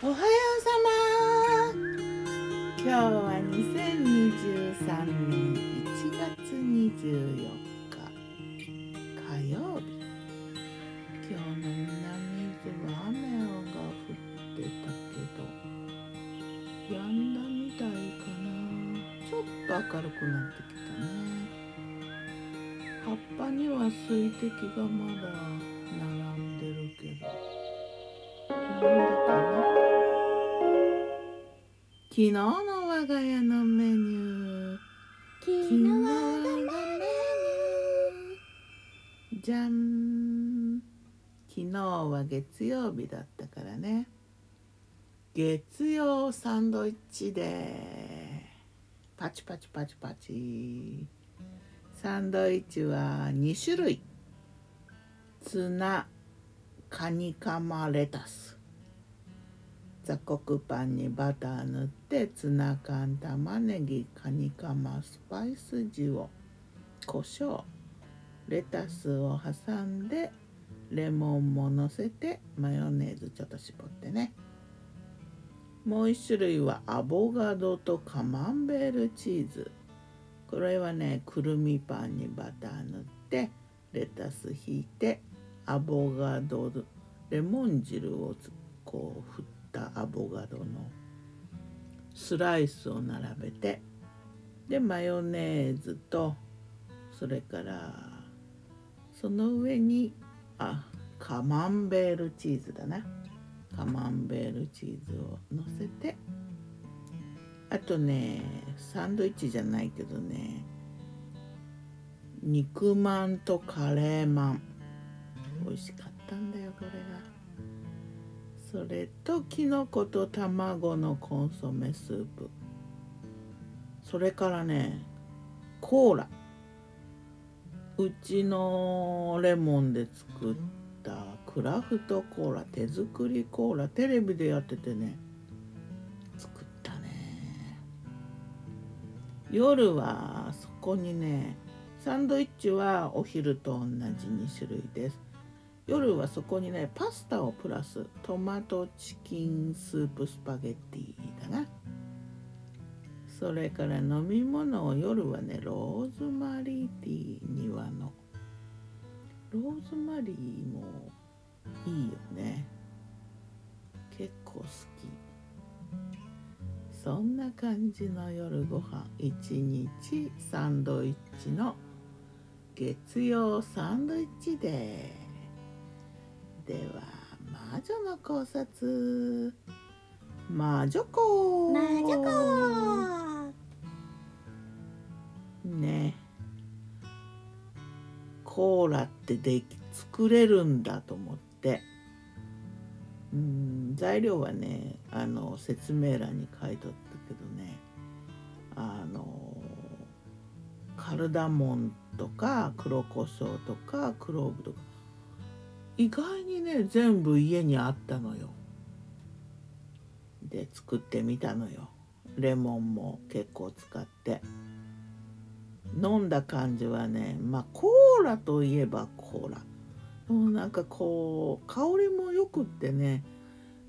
おはようさま。今日は2023年1月24日火曜日。今日の南伊豆は雨が降ってたけど止んだみたいかな。ちょっと明るくなってきたね。葉っぱには水滴がまだ並んでるけど。止んだか昨日の我が家のメニュー。昨日のメニュー。じゃん昨日は月曜日だったからね。月曜サンドイッチで。パチパチパチパチ。サンドイッチは2種類。ツナカニカマレタス。雑穀パンにバター塗ってツナ缶玉ねぎカニカマスパイス塩胡椒レタスを挟んでレモンものせてマヨネーズちょっと絞ってね。もう一種類はアボガドとカマンベールチーズ。これはねくるみパンにバター塗ってレタス引いてアボガドレモン汁をこう振ってたアボガドの。スライスを並べてでマヨネーズとそれからその上にあカマンベールチーズだな。カマンベールチーズをのせてあとねサンドイッチじゃないけどね肉まんとカレーまん。美味しかったんだよこれが。それときのこと卵のコンソメスープ。それからねコーラ。うちのレモンで作ったクラフトコーラ手作りコーラテレビでやっててね作ったね。夜はそこにねサンドイッチはお昼と同じ2種類です。夜はそこにねパスタをプラストマトチキンスープスパゲッティだな。それから飲み物を夜はねローズマリーティー庭の。ローズマリーもいいよね。結構好き。そんな感じの夜ご飯。一日サンドイッチの月曜サンドイッチデーでは魔女の考察。魔女子魔女子ね。コーラってでき作れるんだと思って。うん材料はねあの説明欄に書いとったけどね。あのカルダモンとか黒胡椒とかクローブとか意外にね全部家にあったのよ。で作ってみたのよ。レモンも結構使って。飲んだ感じはねまあコーラといえばコーラもうなんかこう香りもよくってね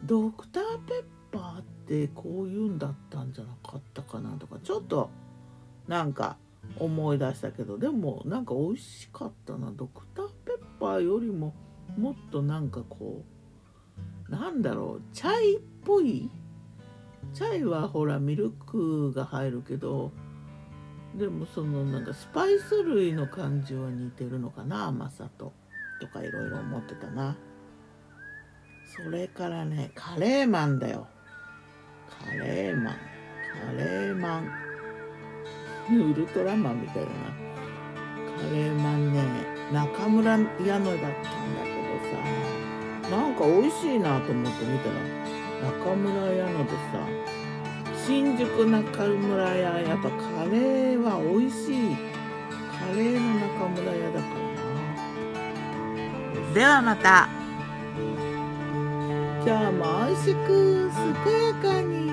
ドクターペッパーってこういうんだったんじゃなかったかなとかちょっとなんか思い出したけどでもなんか美味しかったなドクターペッパーよりももっとなんかこうなんだろうチャイっぽいチャイはほらミルクが入るけどでもそのなんかスパイス類の感じは似てるのかな甘さととかいろいろ思ってたな。それからねカレーマンだよ。カレーマン。カレーマン。ウルトラマンみたいだな。カレーマンね中村屋のだったんだけど。さなんか美味しいなと思って見たら中村屋のでさ新宿中村屋やっぱカレーは美味しい。カレーの中村屋だからな。ではまた。今日も美味しく健やかに